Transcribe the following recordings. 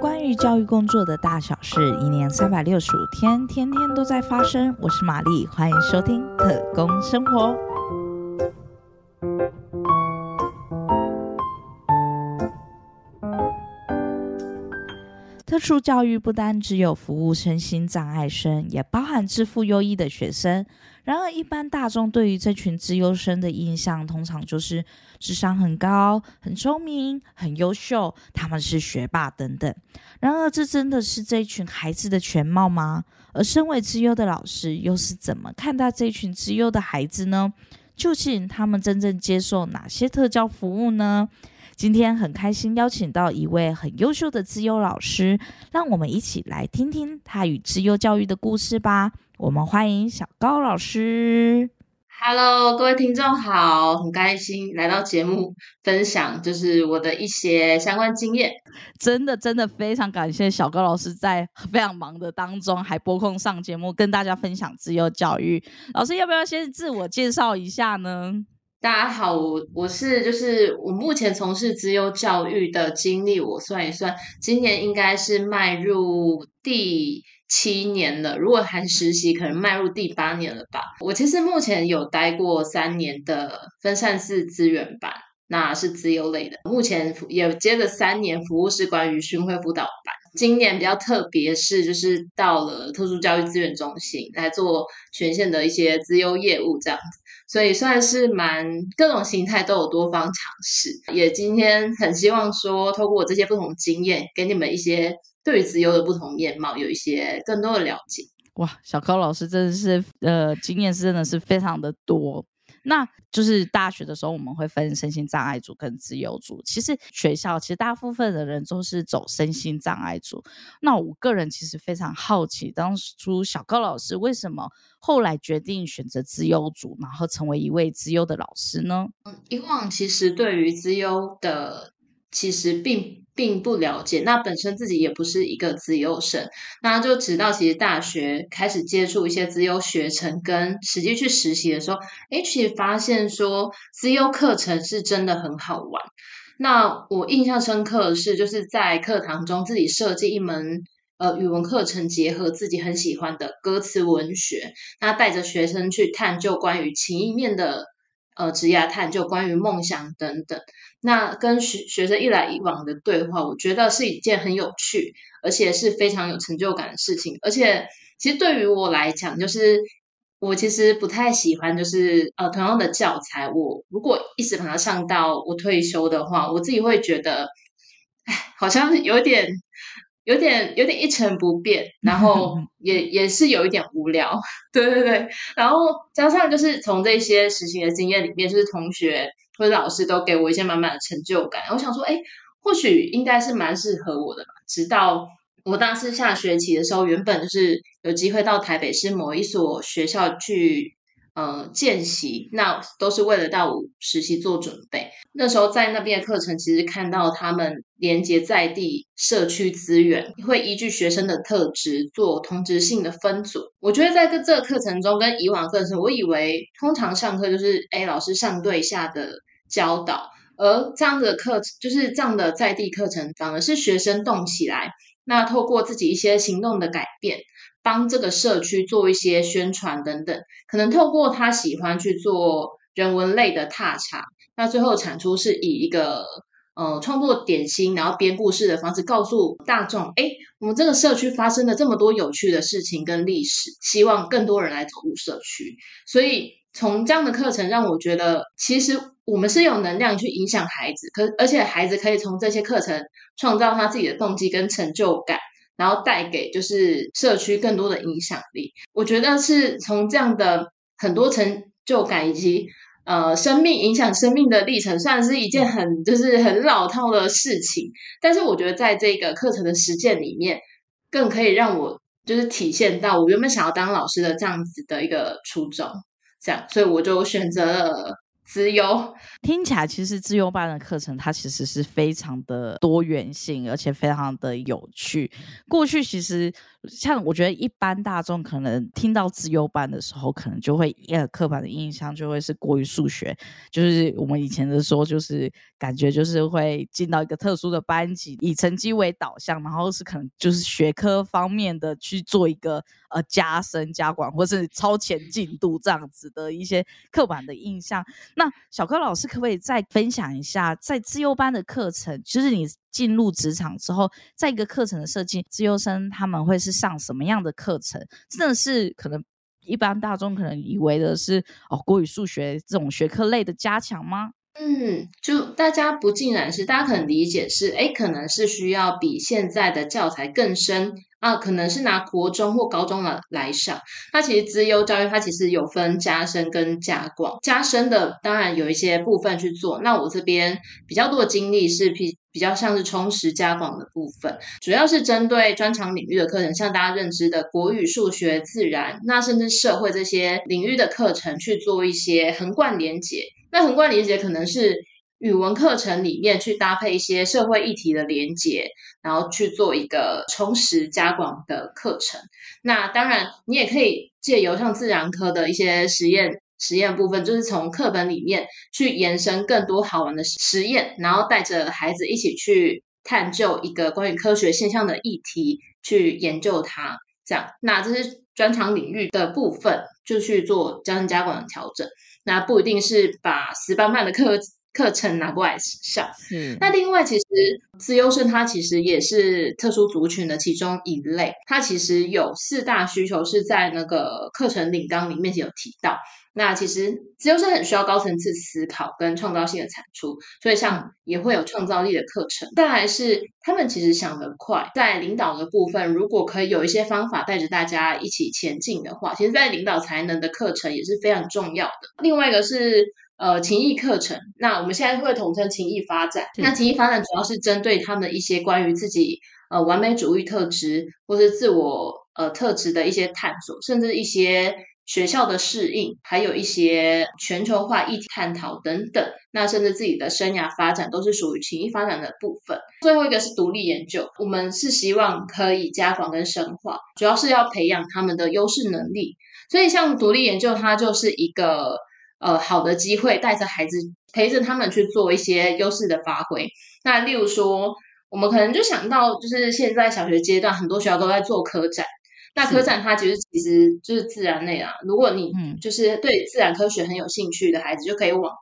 关于教育工作的大小事，一年三百六十五天，天天都在发生。我是玛丽，欢迎收听特工生活。特殊教育不单只有服务身心障碍生，也包含自负优异的学生。然而，一般大众对于这群资优生的印象，通常就是智商很高、很聪明、很优秀，他们是学霸等等。然而，这真的是这群孩子的全貌吗？而身为资优的老师，又是怎么看待这群资优的孩子呢？究竟他们真正接受哪些特教服务呢？今天很开心邀请到一位很优秀的资优老师，让我们一起来听听他与资优教育的故事吧。我们欢迎小高老师。Hello，各位听众好，很开心来到节目分享，就是我的一些相关经验。真的，真的非常感谢小高老师在非常忙的当中还拨空上节目，跟大家分享自由教育。老师要不要先自我介绍一下呢？大家好，我我是就是我目前从事资优教育的经历，我算一算，今年应该是迈入第七年了。如果含实习，可能迈入第八年了吧。我其实目前有待过三年的分散式资源班，那是资优类的。目前也接着三年服务是关于巡回辅导班。今年比较特别是，就是到了特殊教育资源中心来做全线的一些资优业务这样子。所以算是蛮各种形态都有多方尝试，也今天很希望说，透过我这些不同经验，给你们一些对于资优的不同面貌，有一些更多的了解。哇，小高老师真的是呃，经验真的是非常的多。那就是大学的时候，我们会分身心障碍组跟自由组。其实学校其实大部分的人都是走身心障碍组。那我个人其实非常好奇，当初小高老师为什么后来决定选择自由组，然后成为一位自优的老师呢？以往其实对于自优的。其实并并不了解，那本身自己也不是一个资优生，那就直到其实大学开始接触一些资优学程，跟实际去实习的时候，哎，其实发现说资优课程是真的很好玩。那我印象深刻的是，就是在课堂中自己设计一门呃语文课程，结合自己很喜欢的歌词文学，那带着学生去探究关于情意面的。呃，职业探究关于梦想等等，那跟学学生一来一往的对话，我觉得是一件很有趣，而且是非常有成就感的事情。而且，其实对于我来讲，就是我其实不太喜欢，就是呃，同样的教材，我如果一直把它上到我退休的话，我自己会觉得，哎，好像有点。有点有点一成不变，然后 也也是有一点无聊，对对对，然后加上就是从这些实习的经验里面，就是同学或者老师都给我一些满满的成就感，我想说，哎，或许应该是蛮适合我的吧。直到我当时下学期的时候，原本就是有机会到台北市某一所学校去。呃，见习那都是为了到实习做准备。那时候在那边的课程，其实看到他们连接在地社区资源，会依据学生的特质做同质性的分组。我觉得在这这个课程中，跟以往课程，我以为通常上课就是哎老师上对下的教导，而这样的课就是这样的在地课程，反而是学生动起来，那透过自己一些行动的改变。帮这个社区做一些宣传等等，可能透过他喜欢去做人文类的踏查，那最后产出是以一个呃创作点心，然后编故事的方式告诉大众，哎，我们这个社区发生了这么多有趣的事情跟历史，希望更多人来走入社区。所以从这样的课程让我觉得，其实我们是有能量去影响孩子，可而且孩子可以从这些课程创造他自己的动机跟成就感。然后带给就是社区更多的影响力，我觉得是从这样的很多成就感以及呃生命影响生命的历程，算是一件很就是很老套的事情。但是我觉得在这个课程的实践里面，更可以让我就是体现到我原本想要当老师的这样子的一个初衷，这样，所以我就选择了资优听起来，其实自优班的课程它其实是非常的多元性，而且非常的有趣。过去其实像我觉得一般大众可能听到自优班的时候，可能就会呃刻板的印象就会是过于数学，就是我们以前的说，就是感觉就是会进到一个特殊的班级，以成绩为导向，然后是可能就是学科方面的去做一个呃加深加广或是超前进度这样子的一些刻板的印象。那小柯老师可不可以再分享一下，在自优班的课程，就是你进入职场之后，在一个课程的设计，自优生他们会是上什么样的课程？真的是可能一般大众可能以为的是哦，国语、数学这种学科类的加强吗？嗯，就大家不尽然是，大家可能理解是，哎，可能是需要比现在的教材更深。啊，可能是拿国中或高中的来上。那其实资优教育它其实有分加深跟加广。加深的当然有一些部分去做。那我这边比较多的精力是比比较像是充实加广的部分，主要是针对专长领域的课程，像大家认知的国语、数学、自然，那甚至社会这些领域的课程去做一些横贯连结。那横贯连结可能是。语文课程里面去搭配一些社会议题的连结，然后去做一个充实加广的课程。那当然，你也可以借由像自然科的一些实验实验部分，就是从课本里面去延伸更多好玩的实验，然后带着孩子一起去探究一个关于科学现象的议题，去研究它。这样，那这是专长领域的部分，就去做加深加广的调整。那不一定是把死板板的课。课程拿过来上，嗯，那另外其实自优生它其实也是特殊族群的其中一类，它其实有四大需求是在那个课程领纲里面有提到。那其实自优生很需要高层次思考跟创造性的产出，所以像也会有创造力的课程。再来是他们其实想得快，在领导的部分，如果可以有一些方法带着大家一起前进的话，其实，在领导才能的课程也是非常重要的。另外一个是。呃，情谊课程，那我们现在会统称情谊发展。那情谊发展主要是针对他们一些关于自己呃完美主义特质，或是自我呃特质的一些探索，甚至一些学校的适应，还有一些全球化议题探讨等等。那甚至自己的生涯发展都是属于情谊发展的部分。最后一个是独立研究，我们是希望可以加广跟深化，主要是要培养他们的优势能力。所以像独立研究，它就是一个。呃，好的机会，带着孩子陪着他们去做一些优势的发挥。那例如说，我们可能就想到，就是现在小学阶段，很多学校都在做科展。那科展它其实其实就是自然类啊。如果你就是对自然科学很有兴趣的孩子，就可以往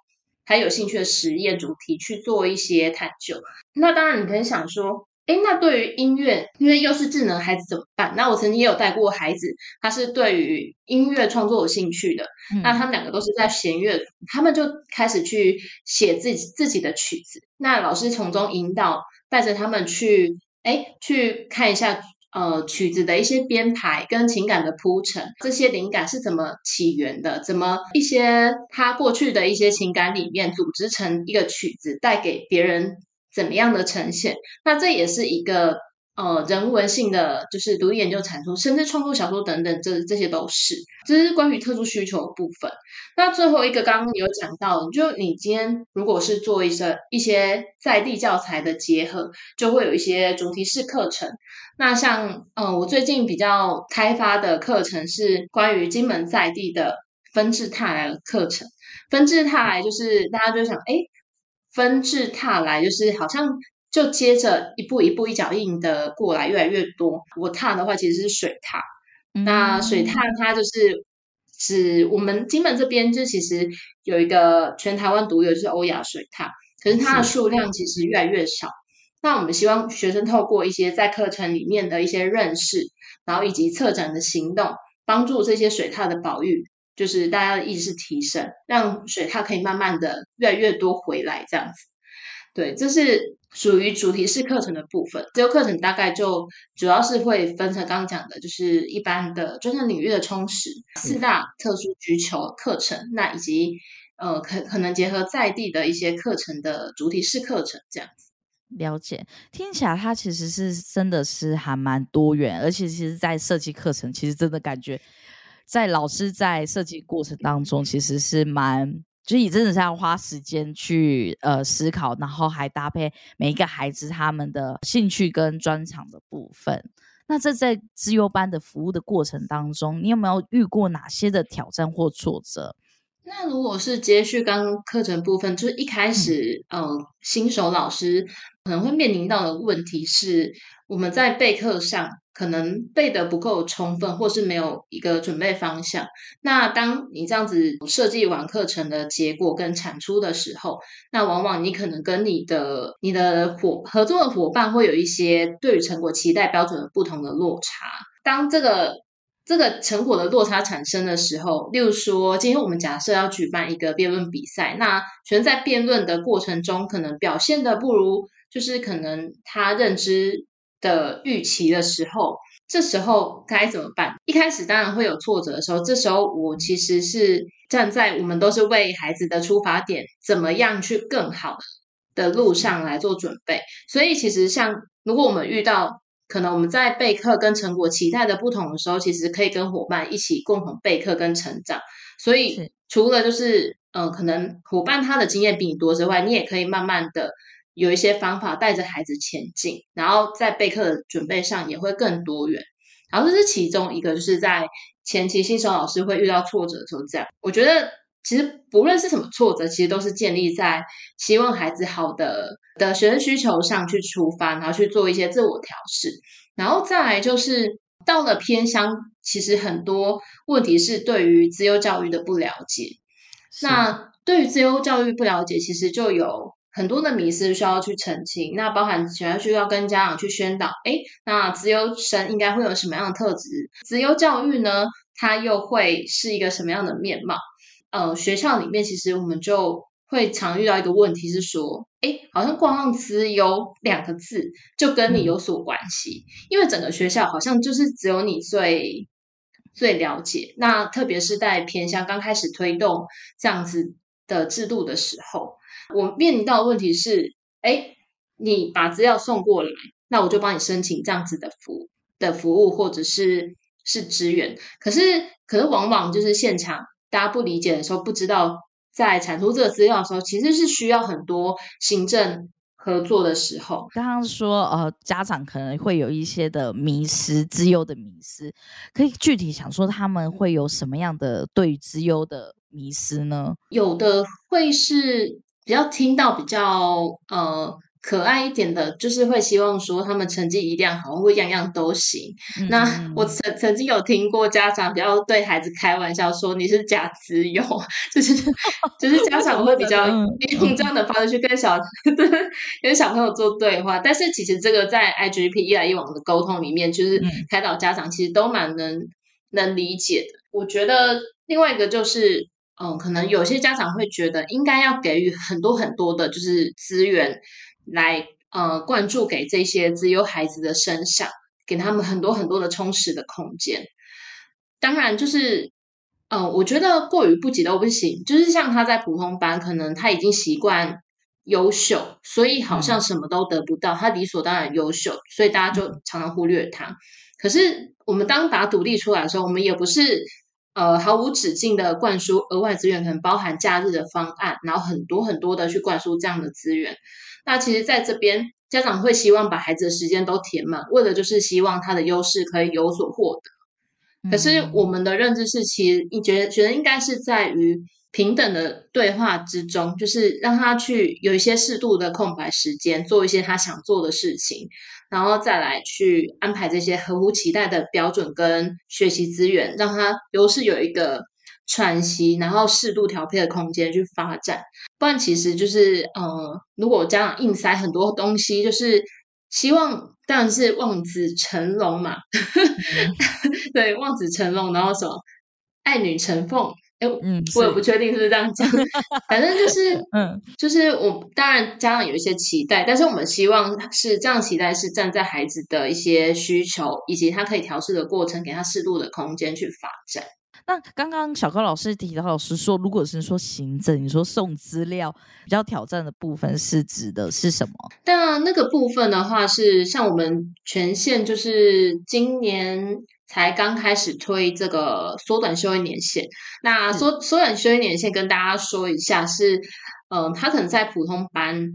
他有兴趣的实验主题去做一些探究。那当然，你可以想说。哎，那对于音乐，因为又是智能孩子怎么办？那我曾经也有带过孩子，他是对于音乐创作有兴趣的。那他们两个都是在弦乐，他们就开始去写自己自己的曲子。那老师从中引导，带着他们去，哎，去看一下，呃，曲子的一些编排跟情感的铺陈，这些灵感是怎么起源的？怎么一些他过去的一些情感里面组织成一个曲子，带给别人。怎么样的呈现？那这也是一个呃人文性的，就是独立研究产出，甚至创作小说等等，这这些都是。这是关于特殊需求部分。那最后一个刚刚有讲到，就你今天如果是做一些一些在地教材的结合，就会有一些主题式课程。那像嗯，我最近比较开发的课程是关于金门在地的分治泰来的课程。分治泰来就是大家就想哎。分治踏来，就是好像就接着一步一步一脚印的过来，越来越多。我踏的话其实是水踏，那水踏它就是指我们金门这边就其实有一个全台湾独有，就是欧亚水踏，可是它的数量其实越来越少。那我们希望学生透过一些在课程里面的一些认识，然后以及策展的行动，帮助这些水踏的保育。就是大家的意识提升，让水它可以慢慢的越来越多回来，这样子。对，这是属于主题式课程的部分。这个课程大概就主要是会分成刚刚讲的，就是一般的专项领域的充实，四大特殊需求课程，那以及呃可可能结合在地的一些课程的主题式课程，这样子。了解，听起来它其实是真的是还蛮多元，而且其实在设计课程，其实真的感觉。在老师在设计过程当中，其实是蛮就是你真的是要花时间去呃思考，然后还搭配每一个孩子他们的兴趣跟专长的部分。那这在资优班的服务的过程当中，你有没有遇过哪些的挑战或挫折？那如果是接续刚刚课程部分，就是一开始，呃，新手老师可能会面临到的问题是，我们在备课上可能备的不够充分，或是没有一个准备方向。那当你这样子设计完课程的结果跟产出的时候，那往往你可能跟你的你的伙合作的伙伴会有一些对于成果期待标准的不同的落差。当这个这个成果的落差产生的时候，例如说，今天我们假设要举办一个辩论比赛，那学生在辩论的过程中，可能表现的不如，就是可能他认知的预期的时候，这时候该怎么办？一开始当然会有挫折的时候，这时候我其实是站在我们都是为孩子的出发点，怎么样去更好的路上来做准备。所以其实像如果我们遇到。可能我们在备课跟成果期待的不同的时候，其实可以跟伙伴一起共同备课跟成长。所以除了就是，嗯，可能伙伴他的经验比你多之外，你也可以慢慢的有一些方法带着孩子前进，然后在备课的准备上也会更多元。然后这是其中一个，就是在前期新手老师会遇到挫折的时候，这样我觉得。其实不论是什么挫折，其实都是建立在希望孩子好的的学生需求上去出发，然后去做一些自我调试，然后再来就是到了偏乡，其实很多问题是对于自由教育的不了解。那对于自由教育不了解，其实就有很多的迷思需要去澄清。那包含想要需要跟家长去宣导，哎，那自由生应该会有什么样的特质？自由教育呢，它又会是一个什么样的面貌？呃，学校里面其实我们就会常遇到一个问题是说，哎，好像挂上“资优”两个字就跟你有所关系，因为整个学校好像就是只有你最最了解。那特别是在偏向刚开始推动这样子的制度的时候，我面临到的问题是，哎，你把资料送过来，那我就帮你申请这样子的服的服务或者是是支援，可是可是往往就是现场。大家不理解的时候，不知道在产出这个资料的时候，其实是需要很多行政合作的时候。刚刚说，呃，家长可能会有一些的迷失，资优的迷失，可以具体想说他们会有什么样的对于资优的迷失呢？有的会是比较听到比较呃。可爱一点的，就是会希望说他们成绩一定要好，会样样都行。那我曾曾经有听过家长比较对孩子开玩笑说你是假资优，就是就是家长会比较 用这样的方式去跟小 跟小朋友做对话。但是其实这个在 IGP 一来一往的沟通里面，就是开导家长其实都蛮能能理解的。我觉得另外一个就是，嗯，可能有些家长会觉得应该要给予很多很多的，就是资源。来，呃，灌注给这些自由孩子的身上，给他们很多很多的充实的空间。当然，就是，呃，我觉得过于不及都不行。就是像他在普通班，可能他已经习惯优秀，所以好像什么都得不到，他理所当然优秀，所以大家就常常忽略他。可是，我们当把独立出来的时候，我们也不是呃毫无止境的灌输额外资源，可能包含假日的方案，然后很多很多的去灌输这样的资源。那其实，在这边，家长会希望把孩子的时间都填满，为了就是希望他的优势可以有所获得。可是，我们的认知是，其实你觉得觉得应该是在于平等的对话之中，就是让他去有一些适度的空白时间，做一些他想做的事情，然后再来去安排这些合乎期待的标准跟学习资源，让他优势有一个。喘息，然后适度调配的空间去发展，不然其实就是，呃，如果家长硬塞很多东西，就是希望当然是望子成龙嘛 对，望子成龙，然后什么爱女成凤，哎，嗯，我也不确定是不是这样讲，反正就是，嗯，就是我当然家长有一些期待，但是我们希望是这样期待是站在孩子的一些需求以及他可以调试的过程，给他适度的空间去发展。那刚刚小高老师提到，老师说，如果是说行政，你说送资料比较挑战的部分是指的是什么？但那个部分的话，是像我们全县就是今年才刚开始推这个缩短休业年限。那缩缩短休业年限，跟大家说一下是，嗯，他可能在普通班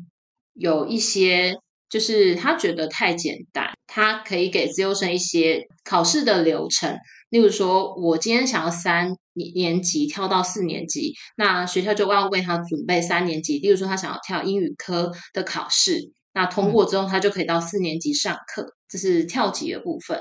有一些，就是他觉得太简单，他可以给自由生一些考试的流程。例如说，我今天想要三年级跳到四年级，那学校就要为他准备三年级。例如说，他想要跳英语科的考试，那通过之后，他就可以到四年级上课，这是跳级的部分。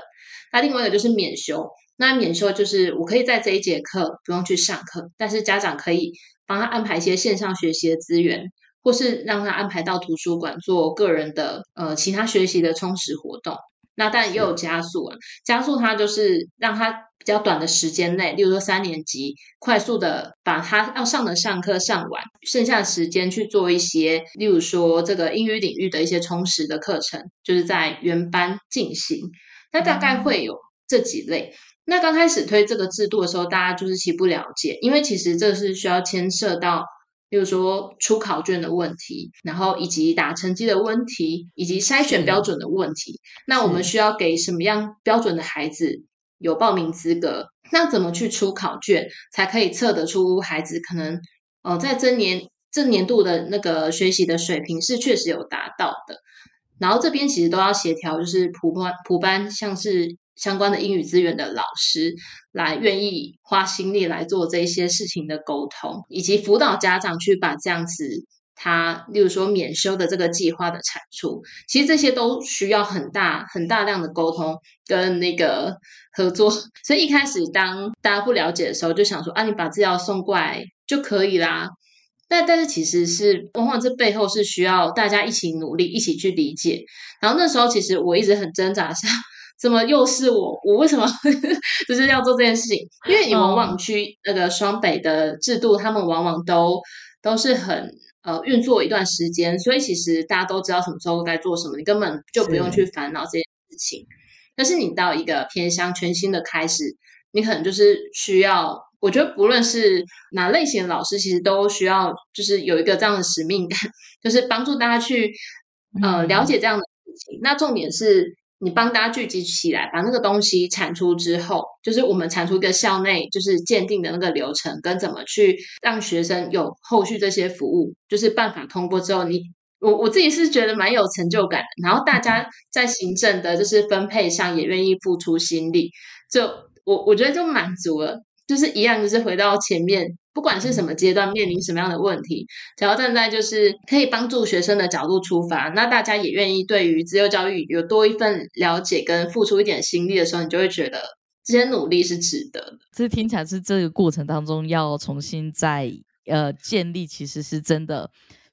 那另外一个就是免修，那免修就是我可以在这一节课不用去上课，但是家长可以帮他安排一些线上学习的资源，或是让他安排到图书馆做个人的呃其他学习的充实活动。那但也有加速啊，加速它就是让他比较短的时间内，例如说三年级，快速的把他要上的上课上完，剩下的时间去做一些，例如说这个英语领域的一些充实的课程，就是在原班进行。那大概会有这几类。那刚开始推这个制度的时候，大家就是其不了解，因为其实这是需要牵涉到，比如说出考卷的问题，然后以及打成绩的问题，以及筛选标准的问题。那我们需要给什么样标准的孩子有报名资格？那怎么去出考卷才可以测得出孩子可能呃在这年这年度的那个学习的水平是确实有达到的？然后这边其实都要协调，就是普班普班像是相关的英语资源的老师来愿意花心力来做这些事情的沟通，以及辅导家长去把这样子他，例如说免修的这个计划的产出，其实这些都需要很大很大量的沟通跟那个合作。所以一开始当大家不了解的时候，就想说啊，你把资料送过来就可以啦。但但是其实是往往这背后是需要大家一起努力，一起去理解。然后那时候其实我一直很挣扎，想怎么又是我？我为什么 就是要做这件事情？因为你往往去那个双北的制度，他们往往都都是很呃运作一段时间，所以其实大家都知道什么时候该做什么，你根本就不用去烦恼这件事情。但是你到一个偏向全新的开始，你可能就是需要。我觉得不论是哪类型的老师，其实都需要就是有一个这样的使命感，就是帮助大家去呃了解这样的事情。那重点是你帮大家聚集起来，把那个东西产出之后，就是我们产出一个校内就是鉴定的那个流程，跟怎么去让学生有后续这些服务，就是办法通过之后，你我我自己是觉得蛮有成就感。然后大家在行政的就是分配上也愿意付出心力，就我我觉得就满足了。就是一样，就是回到前面，不管是什么阶段面临什么样的问题，只要站在就是可以帮助学生的角度出发，那大家也愿意对于自由教育有多一份了解跟付出一点心力的时候，你就会觉得这些努力是值得的。这听起来是这个过程当中要重新再呃建立，其实是真的。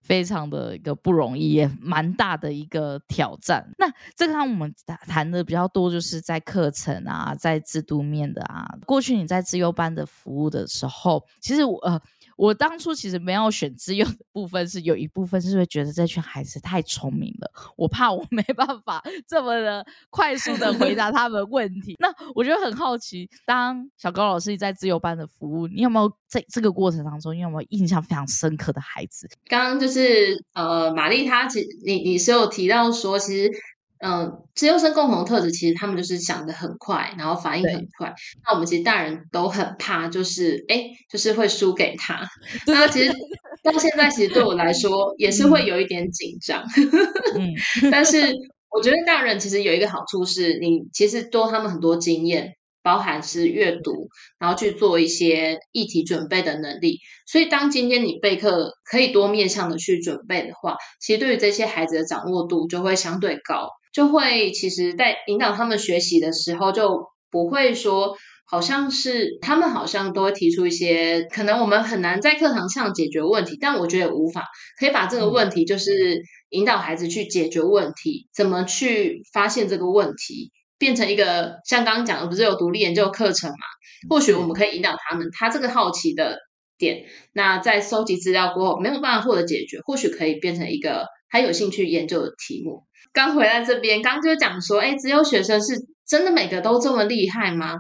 非常的一个不容易，也蛮大的一个挑战。那这个我们谈的比较多，就是在课程啊，在制度面的啊。过去你在自优班的服务的时候，其实我呃。我当初其实没有选自由的部分，是有一部分是会觉得这群孩子太聪明了，我怕我没办法这么的快速的回答他们问题。那我觉得很好奇，当小高老师在自由班的服务，你有没有在这个过程当中，你有没有印象非常深刻的孩子？刚刚就是呃，玛丽她其实你你是有提到说，其实。嗯，自优生共同特质其实他们就是想的很快，然后反应很快。那我们其实大人都很怕，就是哎，就是会输给他。那其实到现在，其实对我来说 也是会有一点紧张。嗯，但是我觉得大人其实有一个好处是，你其实多他们很多经验，包含是阅读，然后去做一些议题准备的能力。所以当今天你备课可以多面向的去准备的话，其实对于这些孩子的掌握度就会相对高。就会其实，在引导他们学习的时候，就不会说好像是他们好像都会提出一些可能我们很难在课堂上解决问题，但我觉得无法可以把这个问题就是引导孩子去解决问题，怎么去发现这个问题，变成一个像刚刚讲的，不是有独立研究课程嘛？或许我们可以引导他们，他这个好奇的点，那在收集资料过后没有办法获得解决，或许可以变成一个他有兴趣研究的题目。刚回来这边，刚就讲说，哎，只有学生是真的每个都这么厉害吗？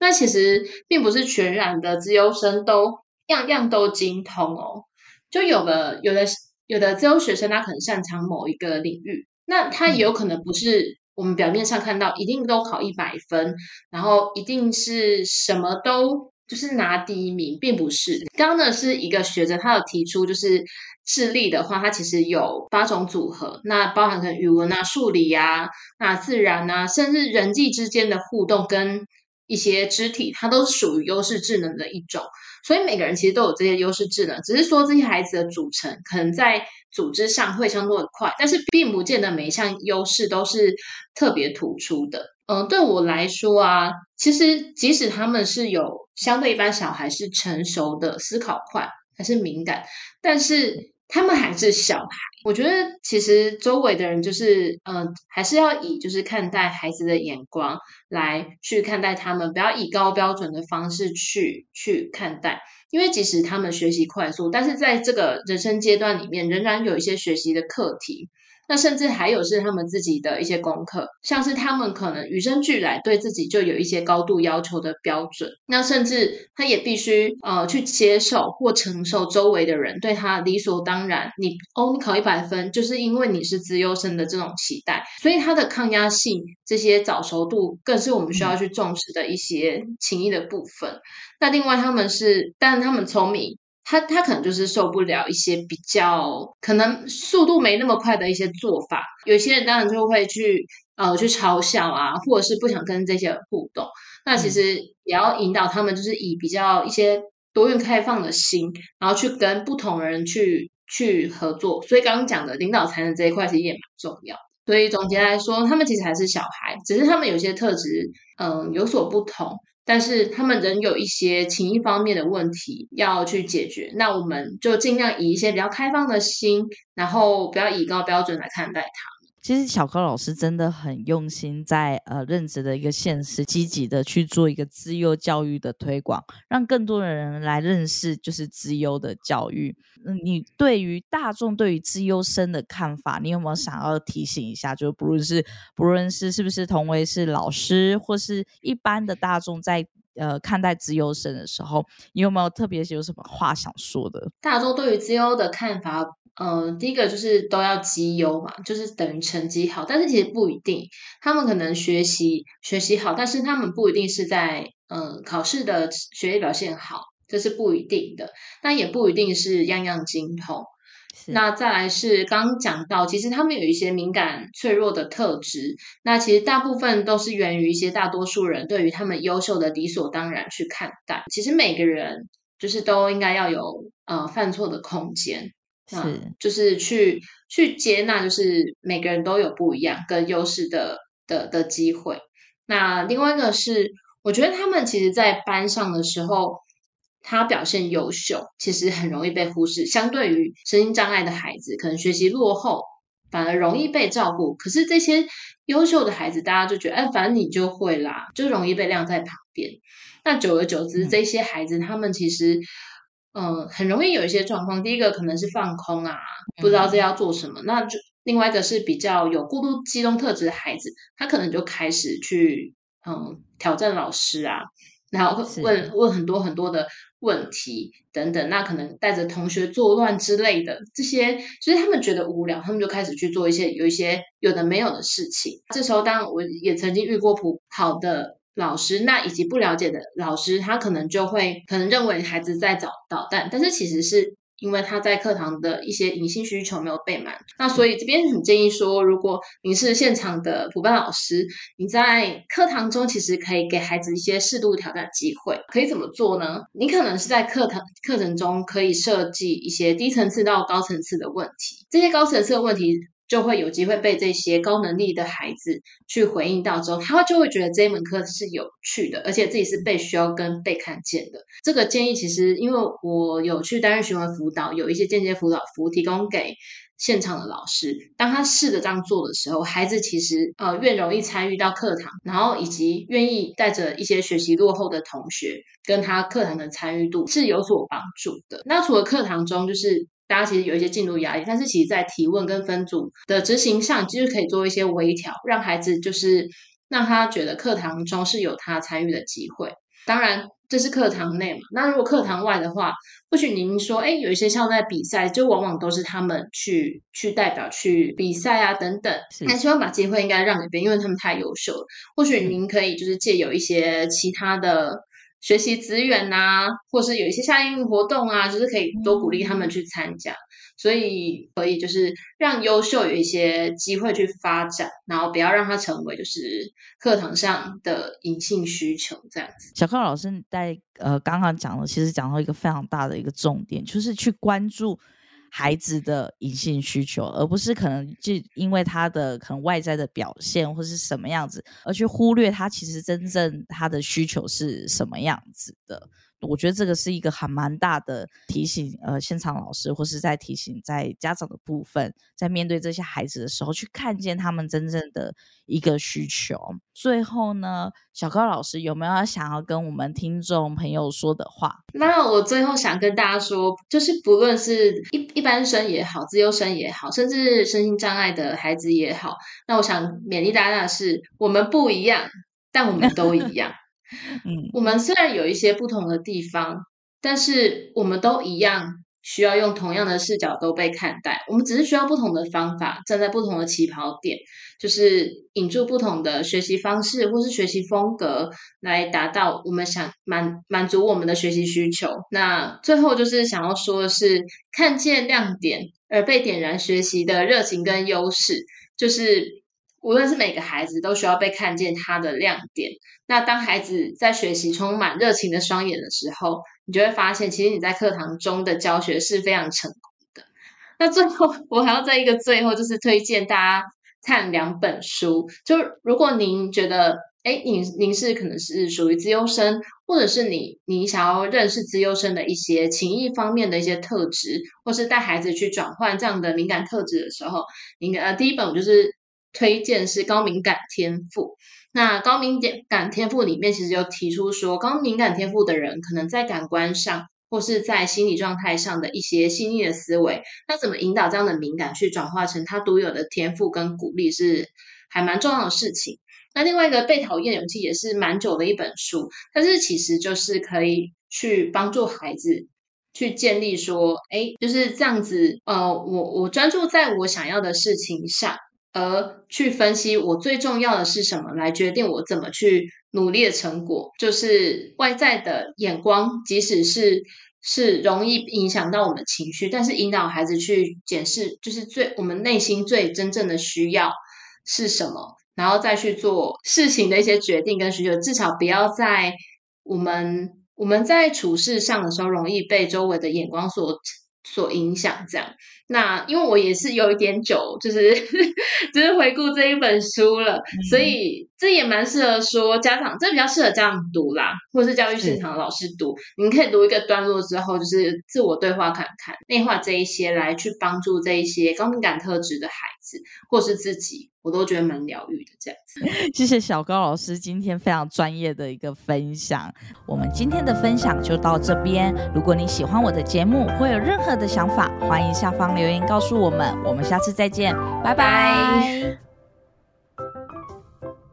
那其实并不是全然的，自由生都样样都精通哦。就有的有的有的自由学生，他可能擅长某一个领域，那他也有可能不是我们表面上看到一定都考一百分，然后一定是什么都就是拿第一名，并不是。刚刚呢是一个学者，他有提出就是智力的话，它其实有八种组合，那包含可能语文啊、数理啊、那自然啊，甚至人际之间的互动跟一些肢体，它都是属于优势智能的一种。所以每个人其实都有这些优势智能，只是说这些孩子的组成可能在组织上会相对的快，但是并不见得每一项优势都是特别突出的。嗯，对我来说啊，其实即使他们是有相对一般小孩是成熟的、思考快还是敏感，但是。他们还是小孩，我觉得其实周围的人就是，嗯，还是要以就是看待孩子的眼光来去看待他们，不要以高标准的方式去去看待，因为即使他们学习快速，但是在这个人生阶段里面，仍然有一些学习的课题。那甚至还有是他们自己的一些功课，像是他们可能与生俱来对自己就有一些高度要求的标准，那甚至他也必须呃去接受或承受周围的人对他理所当然，你哦你考一百分就是因为你是资优生的这种期待，所以他的抗压性这些早熟度更是我们需要去重视的一些情谊的部分。那另外他们是，但他们聪明。他他可能就是受不了一些比较可能速度没那么快的一些做法，有些人当然就会去呃去嘲笑啊，或者是不想跟这些互动。那其实也要引导他们，就是以比较一些多元开放的心，然后去跟不同人去去合作。所以刚刚讲的领导才能这一块其实也蛮重要。所以总结来说，他们其实还是小孩，只是他们有些特质嗯有所不同。但是他们仍有一些情谊方面的问题要去解决，那我们就尽量以一些比较开放的心，然后不要以高标准来看待他。其实小高老师真的很用心，在呃任职的一个现实，积极的去做一个资优教育的推广，让更多的人来认识就是资优的教育。嗯，你对于大众对于资优生的看法，你有没有想要提醒一下？就不论是不论是是不是同为是老师，或是一般的大众，在呃看待资优生的时候，你有没有特别有什么话想说的？大众对于资优的看法。嗯，第一个就是都要绩优嘛，就是等于成绩好，但是其实不一定，他们可能学习学习好，但是他们不一定是在嗯考试的学业表现好，这是不一定的。但也不一定是样样精通。那再来是刚讲到，其实他们有一些敏感脆弱的特质，那其实大部分都是源于一些大多数人对于他们优秀的理所当然去看待。其实每个人就是都应该要有呃犯错的空间。是，就是去去接纳，就是每个人都有不一样跟优势的的的机会。那另外一个是，我觉得他们其实，在班上的时候，他表现优秀，其实很容易被忽视。相对于身心障碍的孩子，可能学习落后，反而容易被照顾。可是这些优秀的孩子，大家就觉得，哎，反正你就会啦，就容易被晾在旁边。那久而久之，这些孩子他们其实。嗯，很容易有一些状况。第一个可能是放空啊，不知道这要做什么。那就另外一个是比较有过度激动特质的孩子，他可能就开始去嗯挑战老师啊，然后问问很多很多的问题等等。那可能带着同学作乱之类的，这些就是他们觉得无聊，他们就开始去做一些有一些有的没有的事情。这时候，当然我也曾经遇过不好的。老师，那以及不了解的老师，他可能就会可能认为孩子在找捣蛋，但是其实是因为他在课堂的一些隐性需求没有被满。那所以这边很建议说，如果您是现场的补班老师，你在课堂中其实可以给孩子一些适度挑战机会。可以怎么做呢？你可能是在课堂课程中可以设计一些低层次到高层次的问题，这些高层次的问题。就会有机会被这些高能力的孩子去回应到之后，他就会觉得这一门课是有趣的，而且自己是被需要跟被看见的。这个建议其实，因为我有去担任询问辅导，有一些间接辅导服务提供给现场的老师。当他试着这样做的时候，孩子其实呃越容易参与到课堂，然后以及愿意带着一些学习落后的同学跟他课堂的参与度是有所帮助的。那除了课堂中，就是。大家其实有一些进度压力，但是其实，在提问跟分组的执行上，其实可以做一些微调，让孩子就是让他觉得课堂中是有他参与的机会。当然。这是课堂内嘛？那如果课堂外的话，或许您说，哎，有一些校在比赛，就往往都是他们去去代表去比赛啊，等等。那希望把机会应该让给别人，因为他们太优秀了。或许您可以就是借有一些其他的学习资源呐，或是有一些夏令营活动啊，就是可以多鼓励他们去参加。所以可以就是让优秀有一些机会去发展，然后不要让它成为就是课堂上的隐性需求这样子。小康老师在呃刚刚讲的，其实讲到一个非常大的一个重点，就是去关注孩子的隐性需求，而不是可能就因为他的可能外在的表现或是什么样子，而去忽略他其实真正他的需求是什么样子的。我觉得这个是一个还蛮大的提醒，呃，现场老师或是在提醒在家长的部分，在面对这些孩子的时候，去看见他们真正的一个需求。最后呢，小高老师有没有想要跟我们听众朋友说的话？那我最后想跟大家说，就是不论是一一般生也好，自由生也好，甚至身心障碍的孩子也好，那我想勉励大家的是，我们不一样，但我们都一样。嗯，我们虽然有一些不同的地方，但是我们都一样需要用同样的视角都被看待。我们只是需要不同的方法，站在不同的起跑点，就是引入不同的学习方式或是学习风格，来达到我们想满满足我们的学习需求。那最后就是想要说的是，看见亮点而被点燃学习的热情跟优势，就是。无论是每个孩子都需要被看见他的亮点。那当孩子在学习充满热情的双眼的时候，你就会发现，其实你在课堂中的教学是非常成功的。那最后，我还要在一个最后，就是推荐大家看两本书。就如果您觉得，哎，您您是可能是属于自优生，或者是你你想要认识自优生的一些情谊方面的一些特质，或是带孩子去转换这样的敏感特质的时候，您呃第一本就是。推荐是高敏感天赋。那高敏感天赋里面，其实有提出说，高敏感天赋的人可能在感官上或是在心理状态上的一些细腻的思维，那怎么引导这样的敏感去转化成他独有的天赋跟鼓励，是还蛮重要的事情。那另外一个被讨厌勇气也是蛮久的一本书，但是其实就是可以去帮助孩子去建立说，哎，就是这样子，呃，我我专注在我想要的事情上。而去分析我最重要的是什么，来决定我怎么去努力的成果。就是外在的眼光，即使是是容易影响到我们情绪，但是引导孩子去检视，就是最我们内心最真正的需要是什么，然后再去做事情的一些决定跟需求。至少不要在我们我们在处事上的时候，容易被周围的眼光所所影响，这样。那因为我也是有一点久，就是 就是回顾这一本书了，所以这也蛮适合说家长，这比较适合家长读啦，或者是教育现场的老师读。你们可以读一个段落之后，就是自我对话看看，内化这一些来去帮助这一些高敏感特质的孩子，或是自己，我都觉得蛮疗愈的。这样子，谢谢小高老师今天非常专业的一个分享。我们今天的分享就到这边。如果你喜欢我的节目，或有任何的想法，欢迎下方。留言告诉我们，我们下次再见，拜拜。